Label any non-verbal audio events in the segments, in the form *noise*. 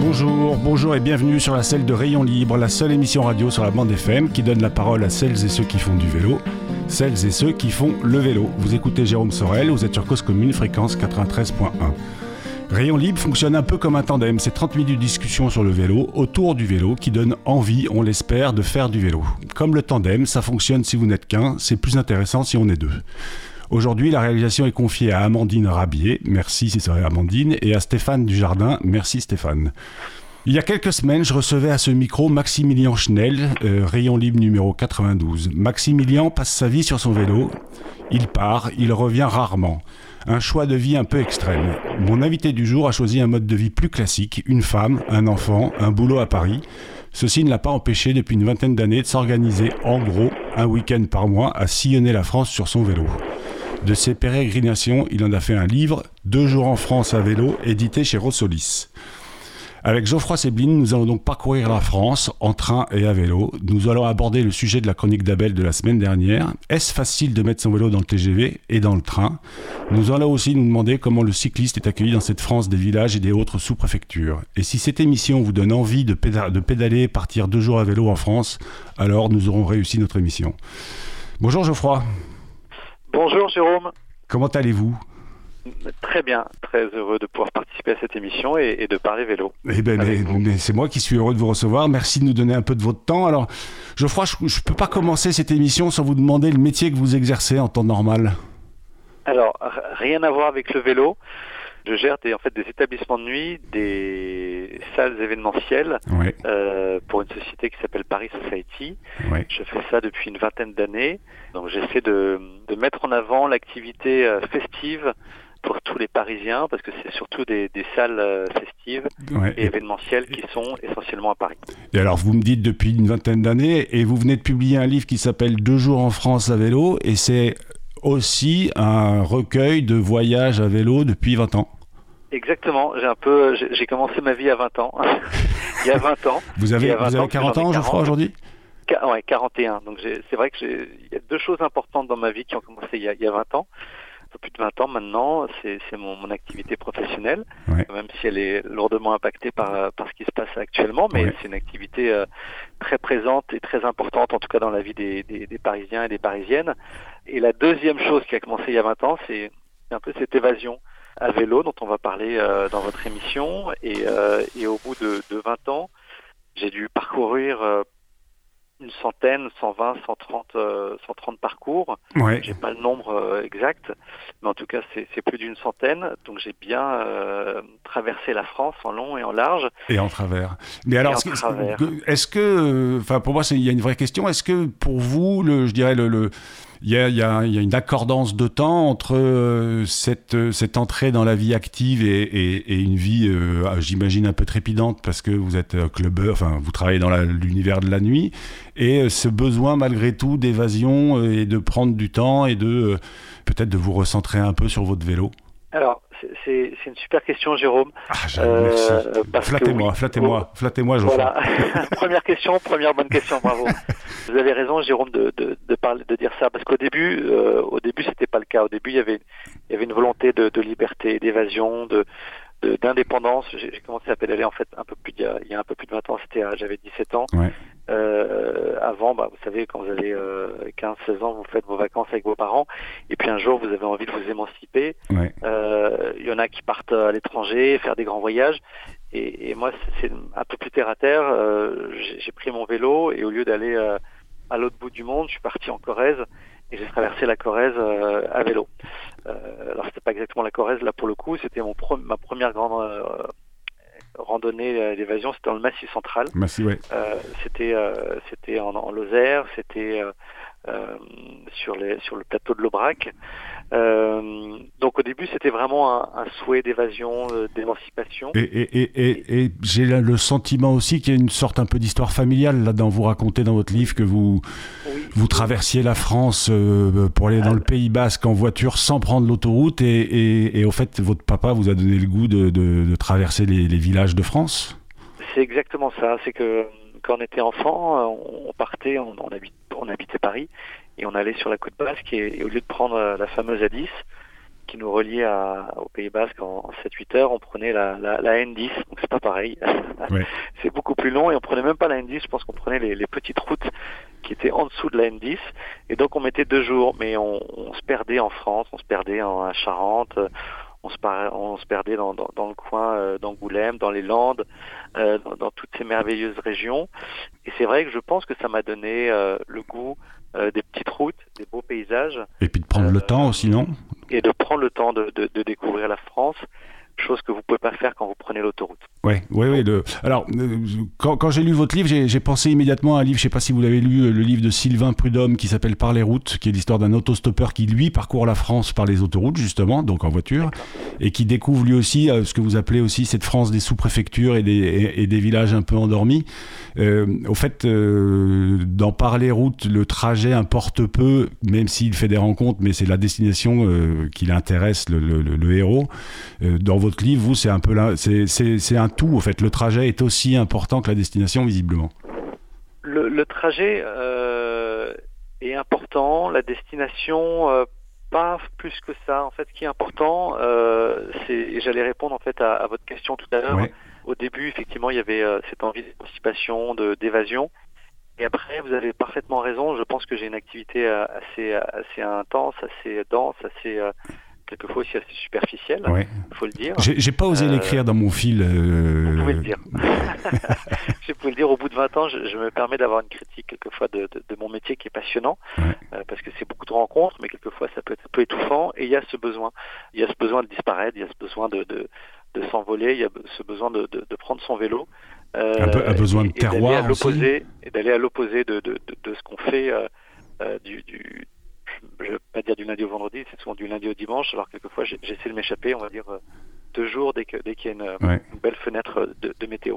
Bonjour, bonjour et bienvenue sur la selle de Rayon Libre, la seule émission radio sur la bande FM qui donne la parole à celles et ceux qui font du vélo, celles et ceux qui font le vélo. Vous écoutez Jérôme Sorel, vous êtes sur Cause Commune, fréquence 93.1. Rayon Libre fonctionne un peu comme un tandem, c'est 30 minutes de discussion sur le vélo, autour du vélo, qui donne envie, on l'espère, de faire du vélo. Comme le tandem, ça fonctionne si vous n'êtes qu'un, c'est plus intéressant si on est deux. Aujourd'hui, la réalisation est confiée à Amandine Rabier, merci c'est vrai Amandine, et à Stéphane Dujardin, merci Stéphane. Il y a quelques semaines, je recevais à ce micro Maximilien Schnell, euh, rayon libre numéro 92. Maximilien passe sa vie sur son vélo, il part, il revient rarement. Un choix de vie un peu extrême. Mon invité du jour a choisi un mode de vie plus classique, une femme, un enfant, un boulot à Paris. Ceci ne l'a pas empêché depuis une vingtaine d'années de s'organiser en gros un week-end par mois à sillonner la France sur son vélo. De ses pérégrinations, il en a fait un livre, Deux jours en France à vélo, édité chez Rossolis. Avec Geoffroy Sebline, nous allons donc parcourir la France en train et à vélo. Nous allons aborder le sujet de la chronique d'Abel de la semaine dernière. Est-ce facile de mettre son vélo dans le TGV et dans le train? Nous allons aussi nous demander comment le cycliste est accueilli dans cette France des villages et des autres sous-préfectures. Et si cette émission vous donne envie de, de pédaler, partir deux jours à vélo en France, alors nous aurons réussi notre émission. Bonjour Geoffroy. Bonjour Jérôme. Comment allez-vous? Très bien, très heureux de pouvoir participer à cette émission et, et de parler vélo. Eh ben, mais, mais c'est moi qui suis heureux de vous recevoir. Merci de nous donner un peu de votre temps. Alors, Geoffroy, je ne peux pas commencer cette émission sans vous demander le métier que vous exercez en temps normal. Alors, rien à voir avec le vélo. Je gère des, en fait des établissements de nuit, des salles événementielles euh, pour une société qui s'appelle Paris Society. Je fais ça depuis une vingtaine d'années. Donc j'essaie de, de mettre en avant l'activité euh, festive pour tous les Parisiens parce que c'est surtout des, des salles euh, festives Ouais. et événementielles qui sont essentiellement à Paris. Et alors, vous me dites depuis une vingtaine d'années, et vous venez de publier un livre qui s'appelle Deux jours en France à vélo, et c'est aussi un recueil de voyages à vélo depuis 20 ans. Exactement, j'ai un peu j'ai commencé ma vie à 20 ans. *laughs* Il y a 20 ans. Vous avez, Il y a 20 vous avez ans que 40 j'en ai ans, Geoffroy, 40. aujourd'hui? Ouais, 41. Donc c'est vrai que j'ai il y a deux choses importantes dans ma vie qui ont commencé il y a, il y a 20 ans. Peu plus de 20 ans maintenant, c'est mon, mon activité professionnelle, Ouais. même si elle est lourdement impactée par, par ce qui se passe actuellement, mais Ouais. c'est une activité euh, très présente et très importante, en tout cas dans la vie des, des, des Parisiens et des Parisiennes. Et la deuxième chose qui a commencé il y a 20 ans, c'est un peu cette évasion à vélo dont on va parler euh, dans votre émission. Et, euh, et au bout de, de 20 ans, j'ai dû parcourir une centaine, 120, 130, euh, 130 parcours. Ouais. J'ai pas le nombre euh, exact, mais en tout cas c'est plus d'une centaine. Donc j'ai bien euh, traversé la France en long et en large. Et en travers. Mais alors, est-ce que- euh, enfin, pour moi, il y a une vraie question. Est-ce que pour vous, le, je dirais, le, le- il y a, une accordance de temps entre euh, cette, euh, cette entrée dans la vie active et, une vie, euh, ah, j'imagine, un peu trépidante parce que vous êtes clubbeur, enfin, vous travaillez dans l'univers de la nuit, et ce besoin, malgré tout, d'évasion et de prendre du temps et de peut-être de vous recentrer un peu sur votre vélo. Alors c'est- une super question, Jérôme. Ah, Euh, Flattez-moi, flattez-moi, flattez-moi. Voilà. *laughs* première question, première bonne question, bravo. *laughs* Vous avez raison, Jérôme, de, de, de, parler, de dire ça, parce qu'au début, euh, au début, c'était pas le cas. Au début, il y avait, il y avait une volonté de, de liberté, d'évasion, de d'indépendance. J'ai commencé à pédaler en fait un peu plus il y a, il y a un peu plus de 20 ans. C'était, j'avais 17 ans. Ouais. Euh, avant, bah, vous savez, quand vous avez euh, 15-16 ans, vous faites vos vacances avec vos parents, et puis un jour, vous avez envie de vous émanciper. Ouais. Euh, Il y en a qui partent à l'étranger, faire des grands voyages. Et, et moi, c'est un peu plus terre à terre. Euh, j'ai j'ai pris mon vélo et au lieu d'aller euh, à l'autre bout du monde, je suis parti en Corrèze et j'ai traversé la Corrèze euh, à vélo. Euh, alors c'était pas exactement la Corrèze là pour le coup, c'était mon pre- ma première grande euh, randonnée euh, d'évasion, c'était dans le Massif central. Merci, ouais. Euh, c'était euh, c'était en, en Lozère, c'était euh, euh, sur les sur le plateau de l'Aubrac. Euh, donc au début c'était vraiment un, un souhait d'évasion, euh, d'émancipation. Et, et, et, et, et j'ai le sentiment aussi qu'il y a une sorte un peu d'histoire familiale là-dedans. Vous racontez dans votre livre que vous, Oui. vous traversiez la France euh, pour aller dans le Pays Basque en voiture sans prendre l'autoroute et, au fait votre papa vous a donné le goût de, de, de traverser les, les villages de France? C'est exactement ça. C'est que quand on était enfant, on partait, on, on, habitait Paris, et on allait sur la côte basque, et, au lieu de prendre la fameuse A10, qui nous reliait à, au Pays Basque en, 7-8 heures, on prenait la, la, la N10, donc c'est pas pareil. *laughs* c'est beaucoup plus long et on prenait même pas la N10, je pense qu'on prenait les, les, petites routes qui étaient en dessous de la N10 et donc on mettait deux jours, mais on, on se perdait en France, on se perdait en Charente, on se, on se perdait dans, dans, dans le coin euh, d'Angoulême, dans les Landes, euh, dans, dans, toutes ces merveilleuses régions. Et c'est vrai que je pense que ça m'a donné euh, le goût euh, des petites routes, des beaux paysages. Et puis de prendre le temps aussi, non? Et de prendre le temps de, de, de découvrir la France chose que vous pouvez pas faire quand vous prenez l'autoroute. Ouais, ouais. Le... Alors, euh, quand, quand j'ai lu votre livre, j'ai pensé immédiatement à un livre, je sais pas si vous l'avez lu, le livre de Sylvain Prudhomme qui s'appelle Par les routes, qui est l'histoire d'un autostoppeur qui lui parcourt la France par les autoroutes justement, donc en voiture, et qui découvre lui aussi euh, ce que vous appelez aussi cette France des sous-préfectures et des, et, des villages un peu endormis. Euh, au fait, euh, dans Par les routes, le trajet importe peu, même s'il fait des rencontres, mais c'est la destination euh, qui l'intéresse, le, le, le, héros. dans votre votre livre, vous, c'est un peu là, c'est un tout. En fait, le trajet est aussi important que la destination, visiblement. Le, trajet euh, est important, la destination euh, pas plus que ça. En fait, ce qui est important, euh, c'est, j'allais répondre en fait à, votre question tout à l'heure. Au début, effectivement, il y avait cette envie d'émancipation, de, d'évasion. Et après, vous avez parfaitement raison. Je pense que j'ai une activité assez, assez intense, assez dense, assez quelquefois aussi assez superficiel, il faut le dire. J'ai pas osé euh, l'écrire dans mon fil. Euh... Vous pouvez le dire. *laughs* *laughs* je peux le dire, au bout de 20 ans, je, je me permets d'avoir une critique quelquefois de, de, de, mon métier qui est passionnant, euh, parce que c'est beaucoup de rencontres, mais quelquefois ça peut être un peu étouffant, et il y a ce besoin. Il y a ce besoin de disparaître, il y a ce besoin de, s'envoler, il y a ce besoin de, prendre son vélo. Euh, un, un, besoin de terroir aussi. Et d'aller à l'opposé de, ce qu'on fait du, du je ne vais pas dire du lundi au vendredi, c'est souvent du lundi au dimanche. Alors quelquefois, j'essaie de m'échapper, on va dire euh, deux jours dès qu'il dès qu'il y a une, euh, une, belle fenêtre de, de, météo.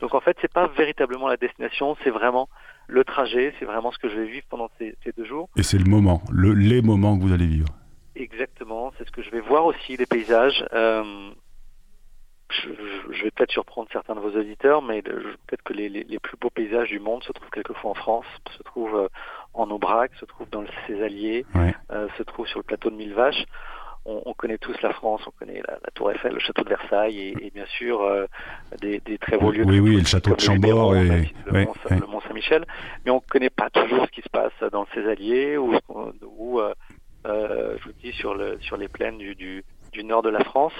Donc en fait, c'est pas véritablement la destination, c'est vraiment le trajet, c'est vraiment ce que je vais vivre pendant ces, ces deux jours. Et c'est le moment, le, les moments que vous allez vivre. Exactement, c'est ce que je vais voir aussi, les paysages. Euh, je, je, vais peut-être surprendre certains de vos auditeurs, mais peut-être que les, les, les, plus beaux paysages du monde se trouvent quelquefois en France, se trouvent euh, en Aubrac, se trouve dans le Césalier, ouais. euh, se trouve sur le plateau de Mille Vaches. On, on, connaît tous la France, on connaît la, la, Tour Eiffel, le château de Versailles et, et bien sûr euh, des, des, très beaux lieux. Oui, oui, le château de Chambord et le, ouais, Mont, ouais. Mont Saint-Michel. Mais on ne connaît pas toujours ce qui se passe dans le Césalier ou, ou euh, euh, je vous dis sur, le, sur les plaines du, du, du nord de la France.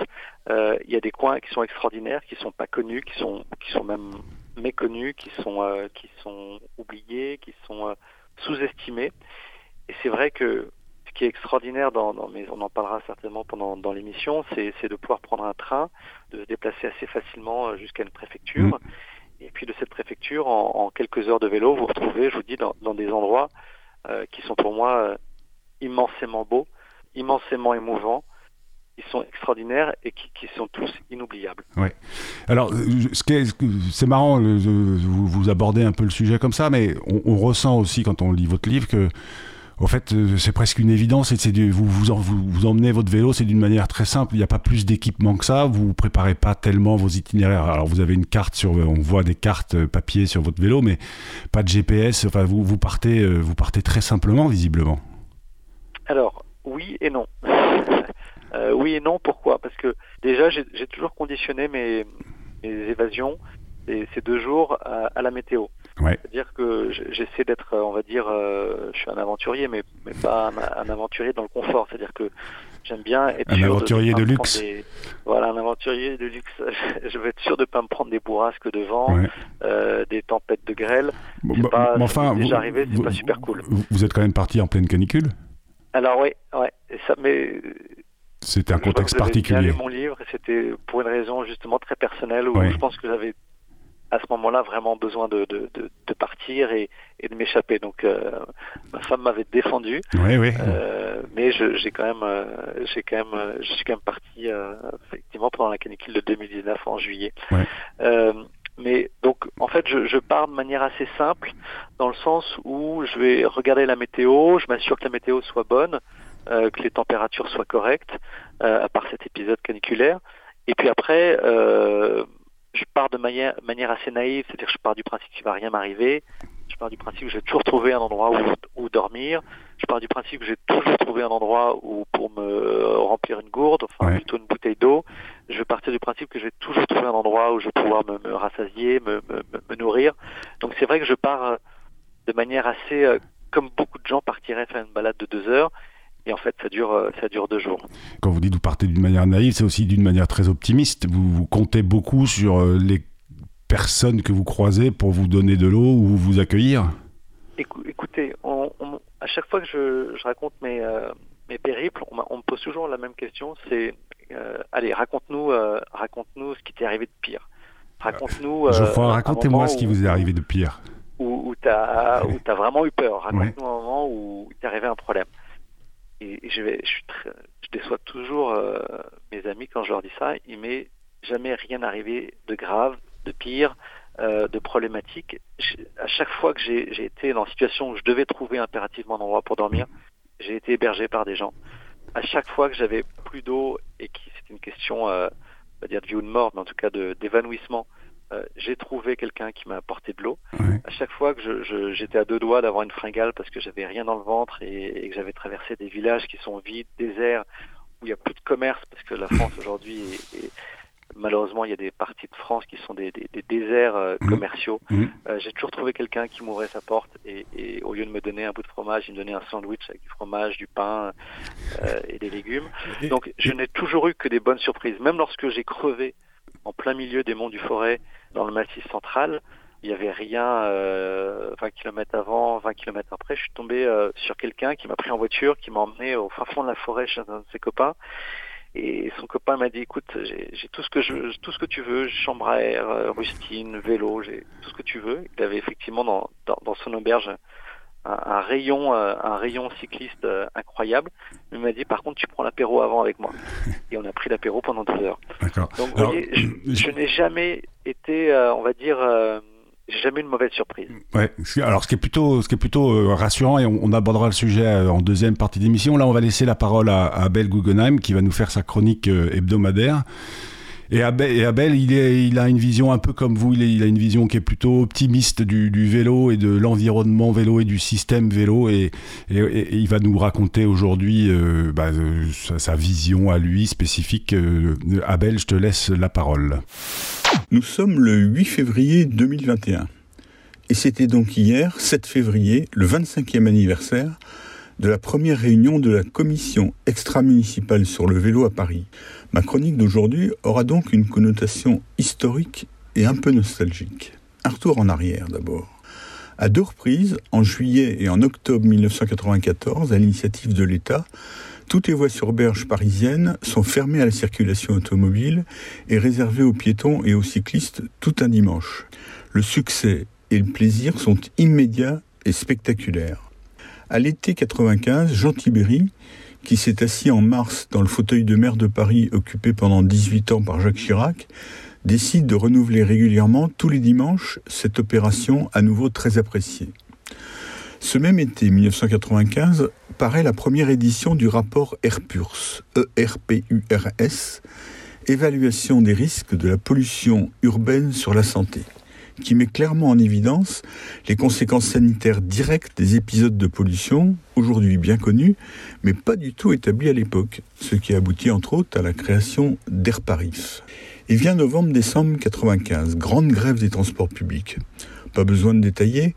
Euh, il y a des coins qui sont extraordinaires, qui sont pas connus, qui sont, qui sont même méconnus, qui sont, euh, qui sont oubliés, qui sont sous-estimés. Et c'est vrai que ce qui est extraordinaire, dans, dans, mais on en parlera certainement pendant dans l'émission, c'est, c'est de pouvoir prendre un train, de se déplacer assez facilement euh, jusqu'à une préfecture. Mmh. Et puis de cette préfecture, en, en, quelques heures de vélo, vous retrouvez, je vous dis, dans, dans des endroits euh, qui sont pour moi euh, immensément beaux, immensément émouvants, ils sont extraordinaires et qui, qui sont tous inoubliables. Oui. Alors, c'est marrant, vous, vous, abordez un peu le sujet comme ça, mais on, on, ressent aussi quand on lit votre livre que, au fait, c'est presque une évidence. Et c'est vous, vous, vous, vous emmenez votre vélo, c'est d'une manière très simple. Il n'y a pas plus d'équipement que ça. Vous préparez pas tellement vos itinéraires. Alors, vous avez une carte sur, on voit des cartes papier sur votre vélo, mais pas de GPS. Enfin, vous, vous partez, vous partez très simplement, visiblement. Alors, oui et non. *laughs* Euh, oui et non, pourquoi? Parce que déjà, j'ai toujours conditionné mes, mes évasions et ces deux jours à, à la météo. Ouais. C'est-à-dire que j'essaie d'être, on va dire, euh, je suis un aventurier, mais, mais pas un, un, aventurier dans le confort. C'est-à-dire que j'aime bien être un sûr aventurier de, de luxe. Des, voilà, un aventurier de luxe. *laughs* je veux être sûr de pas me prendre des bourrasques de vent, ouais. euh, des tempêtes de grêle. Bon, bah, pas, enfin, déjà vous, arrivé, c'est pas super cool. Vous êtes quand même parti en pleine canicule? Alors oui, ouais, ça, mais c'était un contexte particulier. J'ai mon livre et c'était pour une raison justement très personnelle où oui. je pense que j'avais à ce moment-là vraiment besoin de, de, de, de partir et, et de m'échapper. Donc euh, ma femme m'avait défendu, oui, oui. Euh, mais j'ai quand même, euh, j'ai quand même, je suis quand même parti effectivement pendant la canicule de 2019 en juillet. Ouais. Mais donc en fait je, je, pars de manière assez simple dans le sens où je vais regarder la météo, je m'assure que la météo soit bonne, euh, que les températures soient correctes, euh, à part cet épisode caniculaire. Et puis après, euh, je pars de manière, manière assez naïve, c'est-à-dire que je pars du principe qu'il va rien m'arriver. Je pars du principe que je vais toujours trouver un endroit où, où dormir. Je pars du principe que j'ai toujours trouvé un endroit où pour me remplir une gourde, enfin plutôt une bouteille d'eau. Je vais partir du principe que je vais toujours trouver un endroit où je vais pouvoir me, me rassasier, me, me, me nourrir. Donc c'est vrai que je pars de manière assez, euh, comme beaucoup de gens partiraient faire une balade de deux heures. Et en fait, ça dure, euh, ça dure deux jours. Quand vous dites vous partez d'une manière naïve, c'est aussi d'une manière très optimiste. Vous, vous, comptez beaucoup sur euh, les personnes que vous croisez pour vous donner de l'eau ou vous accueillir? Écoutez, on, on, à chaque fois que je, je raconte mes, euh, mes périples, on, on, me pose toujours la même question. C'est, euh, allez, raconte-nous, euh, raconte-nous ce qui t'est arrivé de pire. Raconte-nous. racontez-moi ce qui vous est arrivé de pire. Où, où tu as, as, vraiment eu peur. Raconte-nous un moment où t'est arrivé un problème je, déçois toujours euh, mes amis quand je leur dis ça. Il m'est jamais rien arrivé de grave, de pire, euh, de problématique. à chaque fois que j'ai été dans une situation où je devais trouver impérativement un endroit pour dormir, j'ai été hébergé par des gens. À chaque fois que j'avais plus d'eau et qui c'était une question, euh, on va dire de vie ou de mort, mais en tout cas d'évanouissement, euh, j'ai trouvé quelqu'un qui m'a apporté de l'eau. À chaque fois que j'étais à deux doigts d'avoir une fringale parce que j'avais rien dans le ventre et, que j'avais traversé des villages qui sont vides, déserts, où il n'y a plus de commerce parce que la France aujourd'hui est, malheureusement il y a des parties de France qui sont des, déserts euh, mmh. commerciaux. Mmh. Euh, j'ai toujours trouvé quelqu'un qui m'ouvrait sa porte et, au lieu de me donner un bout de fromage, il me donnait un sandwich avec du fromage, du pain et des légumes. Donc je n'ai toujours eu que des bonnes surprises, même lorsque j'ai crevé en plein milieu des monts du Forêt dans le massif central. Il n'y avait rien euh, 20 km avant, 20 km après. Je suis tombé euh, sur quelqu'un qui m'a pris en voiture, qui m'a emmené au fin fond de la forêt chez un de ses copains. Et son copain m'a dit, écoute, j'ai tout ce que je, tout ce que tu veux, chambre à air, euh, rustine, vélo, j'ai tout ce que tu veux. Il avait effectivement dans, dans, dans son auberge un, rayon, euh, un rayon cycliste euh, incroyable. Il m'a dit par contre tu prends l'apéro avant avec moi. Et on a pris l'apéro pendant deux heures. Donc vous voyez, je, n'ai jamais été, euh, on va dire, j'ai jamais eu une mauvaise surprise. Ouais. Alors ce qui est plutôt, ce qui est plutôt rassurant et on, abordera le sujet en deuxième partie d'émission. Là, on va laisser la parole à, à Abel Guggenheim qui va nous faire sa chronique hebdomadaire. Et Abel, il, a une vision un peu comme vous, il, a une vision qui est plutôt optimiste du, vélo et de l'environnement vélo et du système vélo. Et, il va nous raconter aujourd'hui euh, bah, euh, sa, vision à lui spécifique. Euh, Abel, je te laisse la parole. Nous sommes le 8 février 2021. Et c'était donc hier, 7 février, le 25e anniversaire de la première réunion de la commission extra-municipale sur le vélo à Paris. Ma chronique d'aujourd'hui aura donc une connotation historique et un peu nostalgique. Un retour en arrière d'abord. À deux reprises, en juillet et en octobre 1994, à l'initiative de l'État, toutes les voies sur berge parisiennes sont fermées à la circulation automobile et réservées aux piétons et aux cyclistes tout un dimanche. Le succès et le plaisir sont immédiats et spectaculaires. À l'été 95, Jean Tibéry, qui s'est assis en mars dans le fauteuil de maire de Paris occupé pendant 18 ans par Jacques Chirac, décide de renouveler régulièrement tous les dimanches cette opération à nouveau très appréciée. Ce même été 1995 paraît la première édition du rapport ERPURS, E-R-P-U-R-S, Évaluation des risques de la pollution urbaine sur la santé qui met clairement en évidence les conséquences sanitaires directes des épisodes de pollution, aujourd'hui bien connus, mais pas du tout établis à l'époque, ce qui aboutit entre autres à la création d'Airparif. Et vient novembre-décembre 95, grande grève des transports publics. Pas besoin de détailler,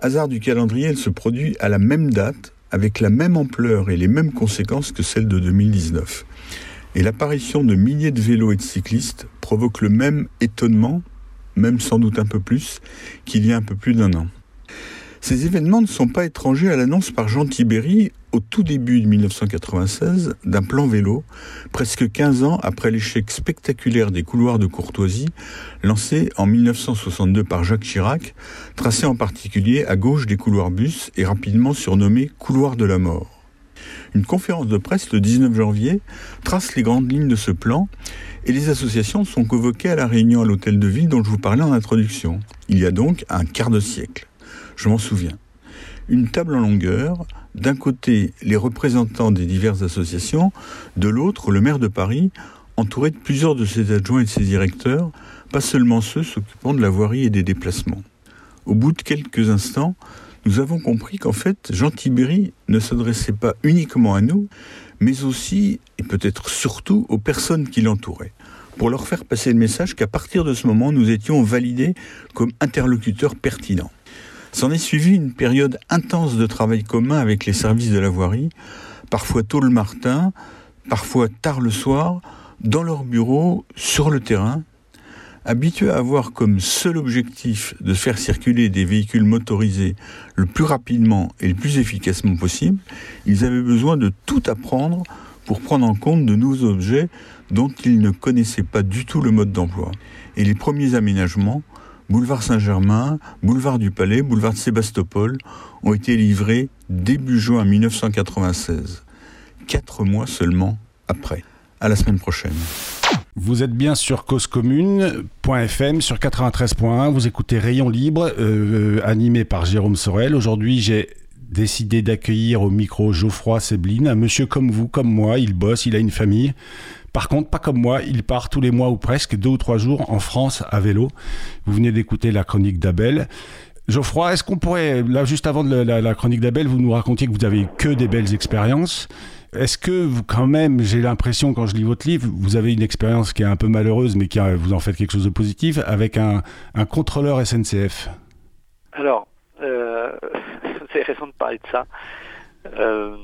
hasard du calendrier, elle se produit à la même date, avec la même ampleur et les mêmes conséquences que celle de 2019. Et l'apparition de milliers de vélos et de cyclistes provoque le même étonnement même sans doute un peu plus, qu'il y a un peu plus d'un an. Ces événements ne sont pas étrangers à l'annonce par Jean Tibéry au tout début de 1996 d'un plan vélo, presque 15 ans après l'échec spectaculaire des couloirs de courtoisie lancé en 1962 par Jacques Chirac, tracé en particulier à gauche des couloirs bus et rapidement surnommé couloir de la mort. Une conférence de presse le 19 janvier trace les grandes lignes de ce plan et les associations sont convoquées à la réunion à l'hôtel de ville dont je vous parlais en introduction. Il y a donc un quart de siècle. Je m'en souviens. Une table en longueur, d'un côté les représentants des diverses associations, de l'autre le maire de Paris, entouré de plusieurs de ses adjoints et de ses directeurs, pas seulement ceux s'occupant de la voirie et des déplacements. Au bout de quelques instants, nous avons compris qu'en fait, Jean Tibéry ne s'adressait pas uniquement à nous, mais aussi, et peut-être surtout, aux personnes qui l'entouraient, pour leur faire passer le message qu'à partir de ce moment, nous étions validés comme interlocuteurs pertinents. S'en est suivi une période intense de travail commun avec les services de la voirie, parfois tôt le matin, parfois tard le soir, dans leur bureau, sur le terrain, habitués à avoir comme seul objectif de faire circuler des véhicules motorisés le plus rapidement et le plus efficacement possible, ils avaient besoin de tout apprendre pour prendre en compte de nouveaux objets dont ils ne connaissaient pas du tout le mode d'emploi. Et les premiers aménagements, boulevard Saint-Germain, boulevard du Palais, boulevard de Sébastopol, ont été livrés début juin 1996, quatre mois seulement après. À la semaine prochaine. Vous êtes bien sur causecommune.fm sur 93.1. Vous écoutez Rayon Libre, euh, animé par Jérôme Sorel. Aujourd'hui, j'ai décidé d'accueillir au micro Geoffroy Sebline, un monsieur comme vous, comme moi. Il bosse, il a une famille. Par contre, pas comme moi, il part tous les mois ou presque, deux ou trois jours en France à vélo. Vous venez d'écouter la chronique d'Abel. Geoffroy, est-ce qu'on pourrait, là juste avant la, la chronique d'Abel, vous nous racontiez que vous avez que des belles expériences est-ce que vous, quand même, j'ai l'impression quand je lis votre livre, vous avez une expérience qui est un peu malheureuse, mais qui vous en faites quelque chose de positif, avec un, contrôleur SNCF Alors, euh, *laughs* c'est intéressant de parler de ça. Euh,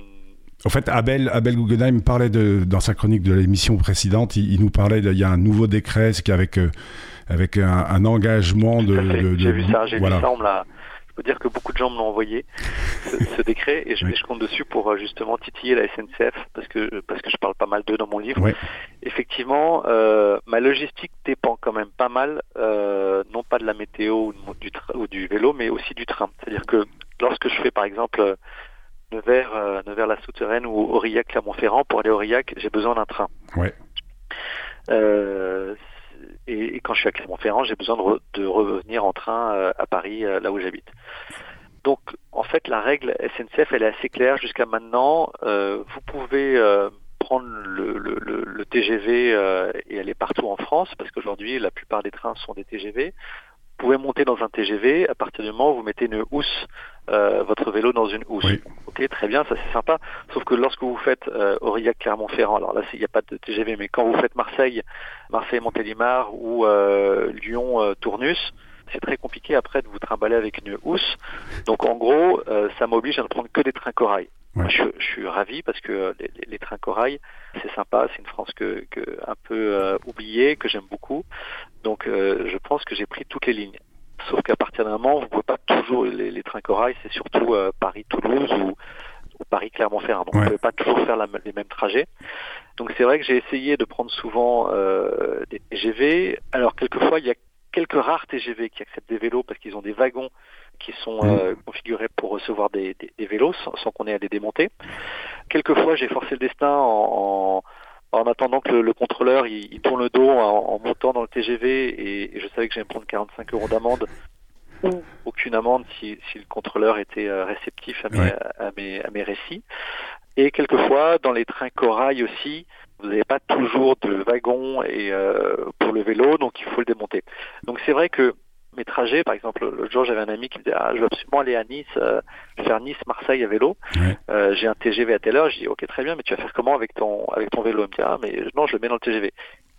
en fait, Abel, Abel Guggenheim parlait de, dans sa chronique de l'émission précédente, il, nous parlait qu'il y a un nouveau décret, qui avec, euh, avec un, engagement de, J'ai vu ça, j'ai vu ça, on me l'a je peux dire que beaucoup de gens me l'ont envoyé, ce, *laughs* décret, et je, je, compte dessus pour euh, justement titiller la SNCF, parce que, parce que je parle pas mal d'eux dans mon livre. Effectivement, euh, ma logistique dépend quand même pas mal, euh, non pas de la météo ou du, ou du vélo, mais aussi du train. C'est-à-dire que lorsque je fais par exemple Nevers, Nevers la Souterraine ou Aurillac Clermont-Ferrand, pour aller à Aurillac, j'ai besoin d'un train. Ouais. Euh, et, quand je suis à Clermont-Ferrand, j'ai besoin de, revenir en train euh, à Paris, euh, là où j'habite. Donc, en fait, la règle SNCF, elle est assez claire jusqu'à maintenant. Euh, vous pouvez prendre le, le TGV et aller partout en France, parce qu'aujourd'hui, la plupart des trains sont des TGV pouvez monter dans un TGV à partir du moment où vous mettez une housse, euh, votre vélo dans une housse. Ok, très bien, ça c'est sympa. Sauf que lorsque vous faites euh, Aurillac-Clermont-Ferrand, alors là il n'y a pas de TGV, mais quand vous faites Marseille, Marseille-Montélimar ou euh, Lyon-Tournus, c'est très compliqué après de vous trimballer avec une housse. Donc en gros, euh, ça m'oblige à ne prendre que des trains corail. Je, suis ravi parce que les, trains corail, c'est sympa, c'est une France que, un peu euh, oubliée, que j'aime beaucoup. Donc euh, je pense que j'ai pris toutes les lignes. Sauf qu'à partir d'un moment, vous ne pouvez pas toujours les, trains corail, c'est surtout Paris-Toulouse ou, Paris-Clermont-Ferrand. Donc on ne peut pas toujours faire les mêmes trajets. Donc c'est vrai que j'ai essayé de prendre souvent des TGV. Alors quelquefois il y a quelques rares TGV qui acceptent des vélos parce qu'ils ont des wagons qui sont mmh. euh, configurés pour recevoir des, vélos sans, qu'on ait à les démonter. Quelquefois, j'ai forcé le destin en, attendant que le, contrôleur il, tourne le dos en, montant dans le TGV et, je savais que j'allais me prendre 45 euros d'amende ou aucune amende si, le contrôleur était euh, réceptif à mes, à mes récits. Et quelquefois, dans les trains corail aussi, vous n'avez pas toujours de wagon et euh, pour le vélo, donc il faut le démonter. Donc c'est vrai que mes trajets, par exemple, l'autre jour j'avais un ami qui me disait ah, je veux absolument aller à Nice, euh, faire Nice-Marseille à vélo. Euh, j'ai un TGV à telle heure. Je dis ok très bien, mais tu vas faire comment avec ton avec ton vélo? Il me dit ah mais non je le mets dans le TGV.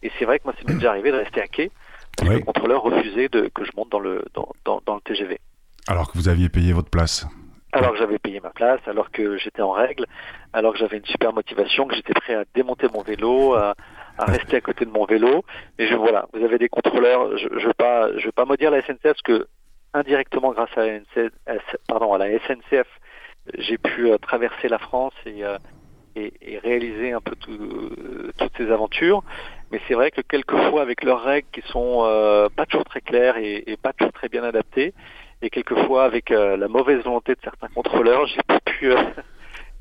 Et c'est vrai que moi c'est déjà arrivé de rester à quai parce que le contrôleur refusait de, que je monte dans le dans, dans, dans le TGV. Alors que vous aviez payé votre place alors que j'avais payé ma place, alors que j'étais en règle, alors que j'avais une super motivation, que j'étais prêt à démonter mon vélo, à, rester à côté de mon vélo. Mais je, voilà, vous avez des contrôleurs. Je ne je veux pas, je veux pas maudire la SNCF parce que indirectement, grâce à la, pardon, à la SNCF, j'ai pu euh, traverser la France et, euh, et, et, réaliser un peu tout, toutes ces aventures. Mais c'est vrai que quelquefois, avec leurs règles qui sont euh, pas toujours très claires et, et, pas toujours très bien adaptées, et quelquefois avec euh, la mauvaise volonté de certains contrôleurs, j'ai pas pu, euh,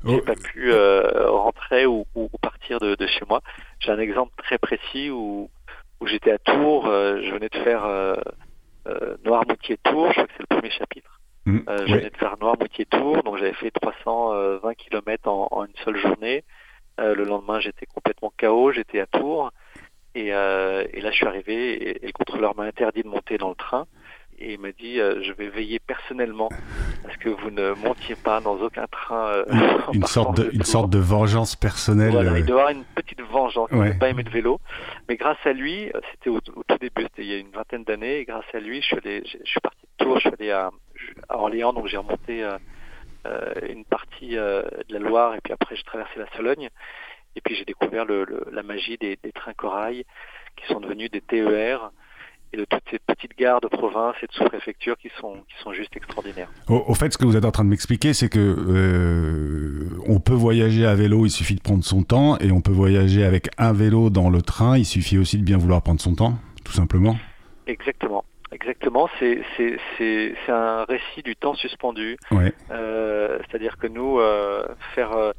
j'ai oh. pas pu euh, rentrer ou, ou, partir de, de, chez moi. J'ai un exemple très précis où, où j'étais à Tours, je venais de faire Noirmoutier-Tours, je crois que c'est le premier chapitre. Mmh, je venais de faire Noirmoutier-Tours, donc j'avais fait 320 km en, en, une seule journée. le lendemain, j'étais complètement KO, j'étais à Tours. Et, là, je suis arrivé et, et le contrôleur m'a interdit de monter dans le train et il m'a dit euh, je vais veiller personnellement à ce que vous ne montiez pas dans aucun train. Euh, une *laughs* sorte de, une sorte de vengeance personnelle. Voilà, il euh. doit avoir une petite vengeance. Il n'a pas aimé le vélo, mais grâce à lui, c'était au, tout début, c'était il y a une vingtaine d'années, et grâce à lui, je suis allé, je, suis parti de Tours, je suis allé à, Orléans, donc j'ai remonté une partie de la Loire, et puis après j'ai traversé la Sologne, et puis j'ai découvert le, la magie des, des trains corail qui sont devenus des TER et de toutes ces petites gares de province et de sous-préfecture qui sont, qui sont juste extraordinaires. Au, fait, ce que vous êtes en train de m'expliquer, c'est que euh, on peut voyager à vélo, il suffit de prendre son temps, et on peut voyager avec un vélo dans le train, il suffit aussi de bien vouloir prendre son temps, tout simplement. Exactement. Exactement, c'est un récit du temps suspendu. Ouais. Euh, C'est-à-dire que nous, euh, faire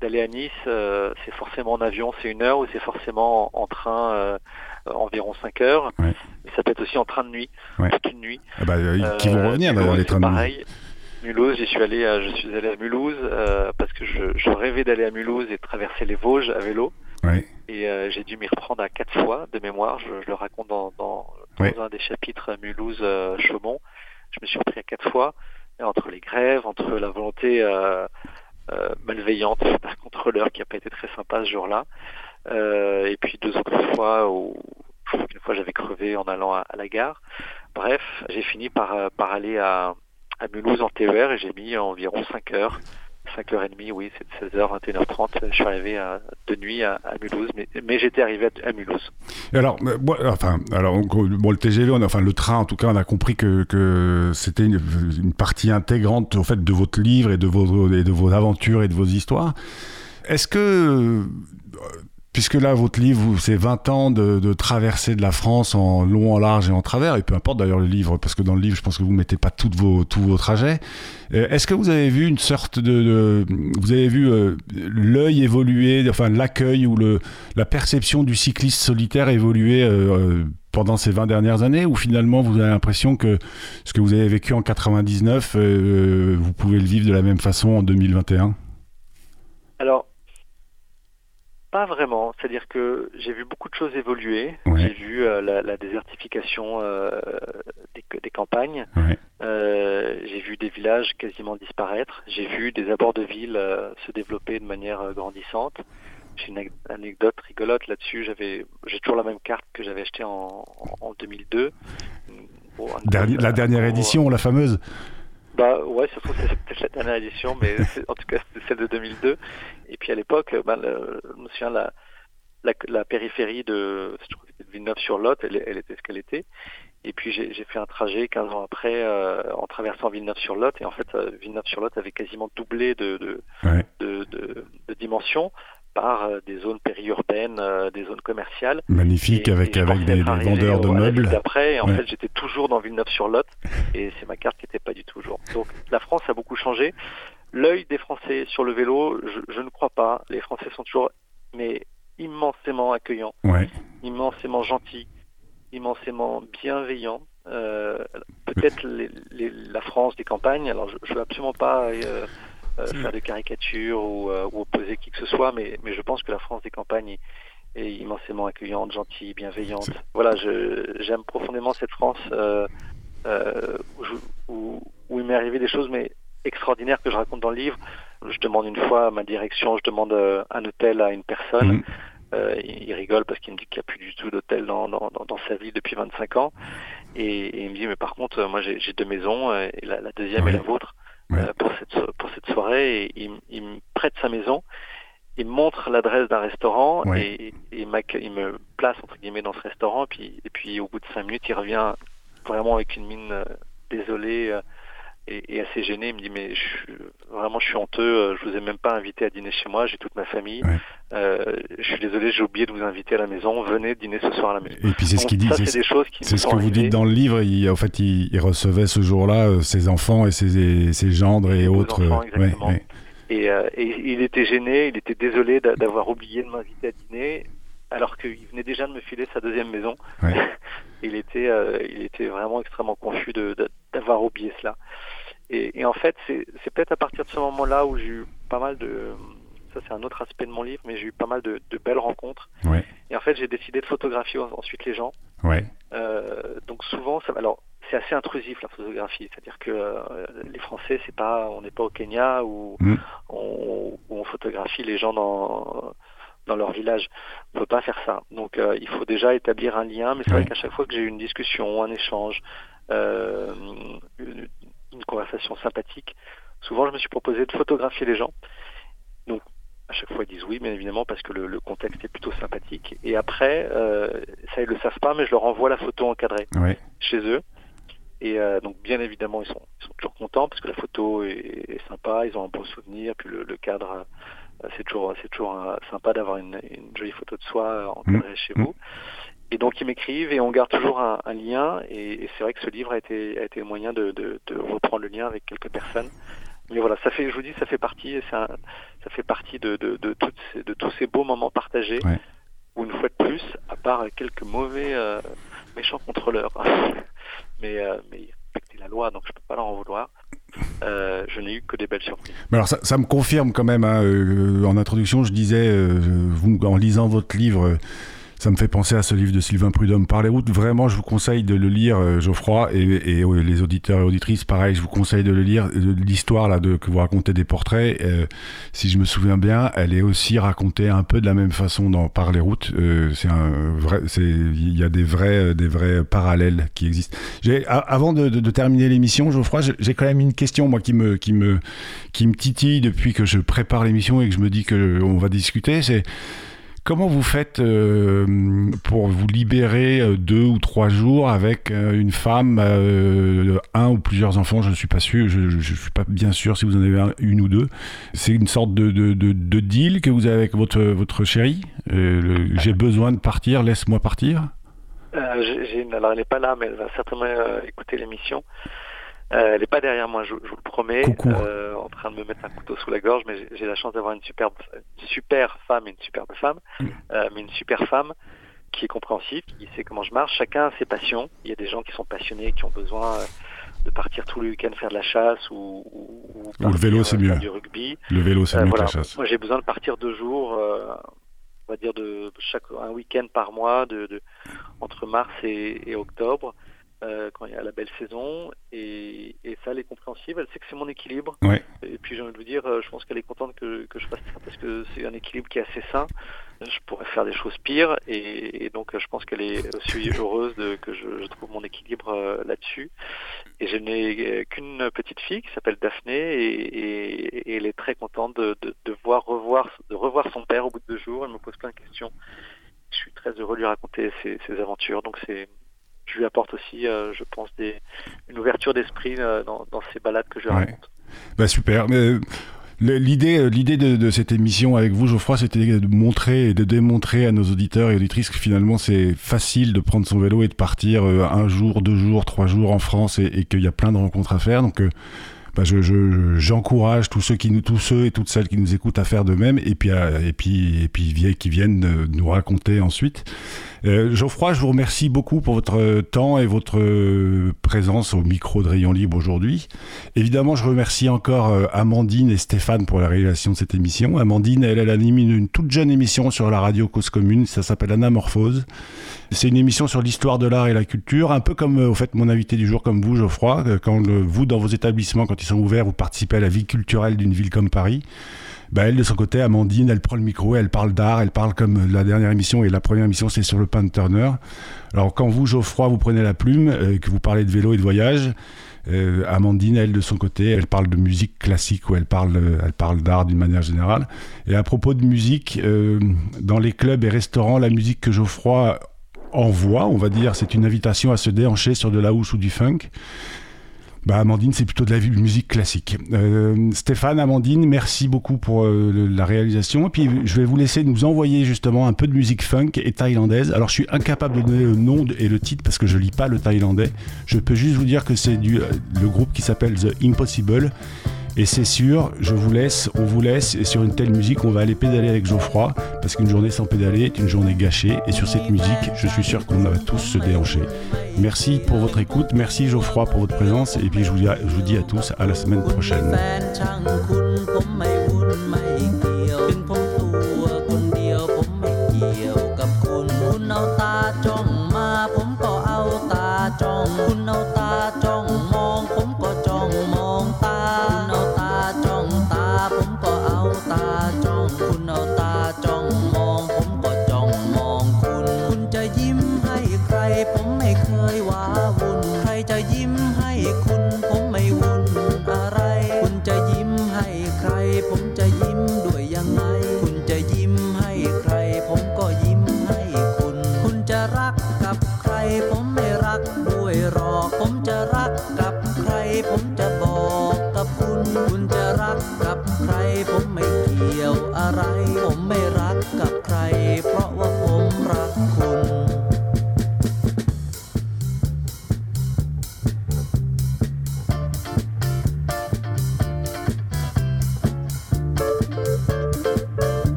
d'aller à Nice, euh, c'est forcément en avion, c'est une heure, ou c'est forcément en, train euh, environ 5 heures. Ouais. ça peut être aussi en train de nuit, toute une nuit. Ah bah, qui vont revenir d'ailleurs les trains de nuit. Mulhouse, j'y suis allé, je suis allé à Mulhouse parce que je, je rêvais d'aller à Mulhouse et de traverser les Vosges à vélo. Et j'ai dû m'y reprendre à quatre fois de mémoire. Je, le raconte dans, dans, un des chapitres Mulhouse-Chaumont. je me suis repris à quatre fois. Et entre les grèves, entre la volonté euh, malveillante *laughs* d'un contrôleur qui n'a pas été très sympa ce jour-là. Euh, et puis deux autres fois où une fois j'avais crevé en allant à, la gare. Bref, j'ai fini par, euh, aller à, à Mulhouse en TER et j'ai mis environ 5 heures 5h30, oui, c'est 16h, 21h30. Je suis arrivé à, de nuit à, Mulhouse, mais, j'étais arrivé à, Mulhouse. alors, enfin, alors bon, le TGV, enfin le train, en tout cas, on a compris que, c'était une, partie intégrante au fait de votre livre et de vos, et de vos aventures et de vos histoires. Est-ce que Puisque là, votre livre, c'est 20 ans de, traversée de la France en long, en large et en travers, et peu importe d'ailleurs le livre, parce que dans le livre, je pense que vous ne mettez pas toutes vos, tous vos trajets. Euh, est-ce que vous avez vu une sorte de... de vous avez vu euh, l'œil évoluer, enfin l'accueil ou le, la perception du cycliste solitaire évoluer euh, pendant ces 20 dernières années, ou finalement vous avez l'impression que ce que vous avez vécu en 99, vous pouvez le vivre de la même façon en 2021 Alors, pas vraiment. C'est-à-dire que j'ai vu beaucoup de choses évoluer. J'ai vu euh, la, désertification euh, des, campagnes. Euh, j'ai vu des villages quasiment disparaître. J'ai vu des abords de villes se développer de manière grandissante. J'ai une anecdote rigolote là-dessus. J'avais, j'ai toujours la même carte que j'avais achetée en, 2002. la dernière édition, la fameuse. Bah ouais, surtout c'est peut-être la dernière édition, mais *laughs* en tout cas c'était celle de 2002. Et puis à l'époque, bah, je me souviens la, la, la périphérie de, de Villeneuve-sur-Lot, elle, elle, était ce qu'elle était. Et puis j'ai fait un trajet 15 ans après euh, en traversant Villeneuve-sur-Lot. Et en fait, euh, Villeneuve-sur-Lot avait quasiment doublé de, de, de, de, de dimension par euh, des zones périurbaines, euh, des zones commerciales. Magnifique avec, avec des, vendeurs de meubles. Après, et en fait, j'étais toujours dans Villeneuve-sur-Lot et c'est ma carte qui n'était pas du tout jour. Donc la France a beaucoup changé. L'œil des Français sur le vélo, je, je, ne crois pas. Les Français sont toujours mais immensément accueillants, immensément gentils, immensément bienveillants. Euh, Peut-être la France des campagnes. Alors je, ne veux absolument pas euh, euh, faire des caricatures ou, euh, ou, opposer qui que ce soit, mais, mais je pense que la France des campagnes est, immensément accueillante, gentille, bienveillante. Voilà, j'aime profondément cette France euh, euh où, où, il m'est arrivé des choses mais extraordinaires que je raconte dans le livre. Je demande une fois ma direction, je demande un hôtel à une personne. Mmh. Euh, il, rigole parce qu'il me dit qu'il n'y a plus du tout d'hôtel dans, dans, dans, sa vie depuis 25 ans. Et, il me dit, mais par contre, moi j'ai deux maisons, et la, la deuxième est la vôtre. Euh, pour, cette, pour cette soirée. Et il, il, me prête sa maison, il me montre l'adresse d'un restaurant et, et il me place entre guillemets dans ce restaurant. Et puis, et puis au bout de cinq minutes, il revient vraiment avec une mine euh, désolée euh, et, assez gêné. Il me dit mais je, vraiment je suis honteux. Je vous ai même pas invité à dîner chez moi. J'ai toute ma famille. Euh, je suis désolé, j'ai oublié de vous inviter à la maison. Venez dîner ce soir à la maison. Et puis c'est ce qu'il dit. C'est ce que vous dites dans le livre. Il, en fait, il, recevait ce jour-là euh, ses enfants et ses, ses gendres et autres. Enfants, exactement. Et, euh, et, il était gêné, il était désolé d'avoir oublié de m'inviter à dîner, alors qu'il venait déjà de me filer sa deuxième maison. *laughs* il était, euh, il était vraiment extrêmement confus d'avoir de, oublié cela. Et, et en fait, c'est peut-être à partir de ce moment-là où j'ai eu pas mal de ça c'est un autre aspect de mon livre, mais j'ai eu pas mal de, belles rencontres. Ouais. Et en fait, j'ai décidé de photographier ensuite les gens. Ouais. donc souvent, ça, alors c'est assez intrusif la photographie, c'est-à-dire que les Français, c'est pas, on n'est pas au Kenya où, mm. on, où on photographie les gens dans dans leur village. On ne peut pas faire ça. Donc euh, il faut déjà établir un lien, mais c'est vrai qu'à chaque fois que j'ai eu une discussion, un échange, euh, une, conversation sympathique, souvent je me suis proposé de photographier les gens. Donc à chaque fois ils disent oui, bien évidemment, parce que le, contexte est plutôt sympathique. Et après, euh, ça ils le savent pas, mais je leur envoie la photo encadrée chez eux. Et donc bien évidemment ils sont, sont toujours contents parce que la photo est, sympa, ils ont un bon souvenir, puis le, le cadre c'est toujours, c'est toujours euh, sympa d'avoir une, jolie photo de soi euh, encadrée mmh. chez vous. Et donc ils m'écrivent et on garde toujours un, lien. Et, c'est vrai que ce livre a été, a été le moyen de, de, reprendre le lien avec quelques personnes. Mais voilà, ça fait, je vous dis, ça fait partie, ça, ça fait partie de, de, de, toutes ces, de tous ces beaux moments partagés. Où une fois de plus, à part quelques mauvais euh, méchants contrôleurs, *laughs* mais, mais ils respectaient la loi, donc je peux pas leur en vouloir. Euh, je n'ai eu que des belles surprises. Mais alors ça, me confirme quand même, hein, euh, en introduction, je disais, euh, vous, en lisant votre livre, ça me fait penser à ce livre de Sylvain Prudhomme, Par les routes. Vraiment, je vous conseille de le lire, euh, Geoffroy, et, les auditeurs et auditrices, pareil, je vous conseille de le lire. L'histoire là que vous racontez des portraits, euh, si je me souviens bien, elle est aussi racontée un peu de la même façon dans Par les routes. Euh, il y a des vrais, des vrais parallèles qui existent. Avant de, terminer l'émission, Geoffroy, j'ai quand même une question moi qui me, qui me, qui me titille depuis que je prépare l'émission et que je me dis que on va discuter. C'est Comment vous faites euh, pour vous libérer euh, deux ou trois jours avec euh, une femme, un ou plusieurs enfants? Je ne suis pas sûr, je ne suis pas bien sûr si vous en avez une ou deux. C'est une sorte de, de, deal que vous avez avec votre, votre chérie? J'ai besoin de partir, laisse-moi partir Alors elle n'est pas là, mais elle va certainement écouter l'émission. Euh, elle n'est pas derrière moi, je, vous le promets, euh, en train de me mettre un couteau sous la gorge, mais j'ai la chance d'avoir une superbe, super femme et une superbe femme, mm. euh, mais une super femme qui est compréhensive, qui sait comment je marche. Chacun a ses passions. Il y a des gens qui sont passionnés, qui ont besoin de partir tous les week-ends faire de la chasse ou, ou, le vélo, c'est mieux. Du rugby. Le vélo, c'est mieux que la chasse. Moi, j'ai besoin de partir deux jours, on va dire de chaque un week-end par mois, de, de entre mars et, et octobre. Euh, quand il y a la belle saison. Et, et ça elle est compréhensible. Elle sait que c'est mon équilibre. Et puis j'ai envie de vous dire euh, je pense qu'elle est contente que, que je fasse ça parce que c'est un équilibre qui est assez sain. Je pourrais faire des choses pires. Et, donc je pense qu'elle est aussi heureuse de, que je, je trouve mon équilibre euh, là-dessus. Et je n'ai qu'une petite fille qui s'appelle Daphné. Et, et, elle est très contente de, de, de, voir revoir de revoir son père au bout de deux jours. Elle me pose plein de questions. Je suis très heureux de lui raconter ses, ses aventures. Donc c'est je lui apporte aussi, euh, je pense, des, une ouverture d'esprit euh, dans, ces balades que je raconte. Bah super. Mais... Euh, l'idée, l'idée de, cette émission avec vous, Geoffroy, c'était de montrer et de démontrer à nos auditeurs et auditrices que finalement c'est facile de prendre son vélo et de partir un jour, deux jours, trois jours en France et, qu'il y a plein de rencontres à faire. Donc bah je, j'encourage tous ceux qui nous, tous ceux et toutes celles qui nous écoutent à faire de même, et puis, et puis, et puis, qui viennent nous raconter ensuite. Euh, Geoffroy, je vous remercie beaucoup pour votre temps et votre présence au micro de Rayon Libre aujourd'hui. Évidemment, je remercie encore euh, Amandine et Stéphane pour la réalisation de cette émission. Amandine, elle, elle anime une, toute jeune émission sur la radio Cause Commune, ça s'appelle Anamorphose. C'est une émission sur l'histoire de l'art et la culture, un peu comme euh, au fait mon invité du jour, comme vous, Geoffroy. Quand vous, dans vos établissements, quand ils sont ouverts, vous participez à la vie culturelle d'une ville comme Paris. Bah, elle, de son côté, Amandine, elle prend le micro, elle parle d'art, elle parle comme la dernière émission, et la première émission, c'est sur le pain de Turner. Alors, quand vous, Geoffroy, vous prenez la plume, euh, que vous parlez de vélo et de voyage, euh, Amandine, elle, de son côté, elle parle de musique classique ou elle parle, euh, elle parle d'art d'une manière générale. Et à propos de musique, dans les clubs et restaurants, la musique que Geoffroy envoie, on va dire, c'est une invitation à se déhancher sur de la housse ou du funk. Bah, Amandine, c'est plutôt de la musique classique. Euh, Stéphane, Amandine, merci beaucoup pour euh, la réalisation. Et puis, je vais vous laisser nous envoyer justement un peu de musique funk et thaïlandaise. Alors, je suis incapable de donner le nom et le titre parce que je lis pas le thaïlandais. Je peux juste vous dire que c'est du euh, le groupe qui s'appelle The Impossible. Et c'est sûr, je vous laisse, on vous laisse, et sur une telle musique, on va aller pédaler avec Geoffroy, parce qu'une journée sans pédaler est une journée gâchée, et sur cette musique, je suis sûr qu'on va tous se déhancher. Merci pour votre écoute, merci Geoffroy pour votre présence, et puis je vous dis à, je vous dis à tous à la semaine prochaine.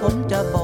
ผมจะบอก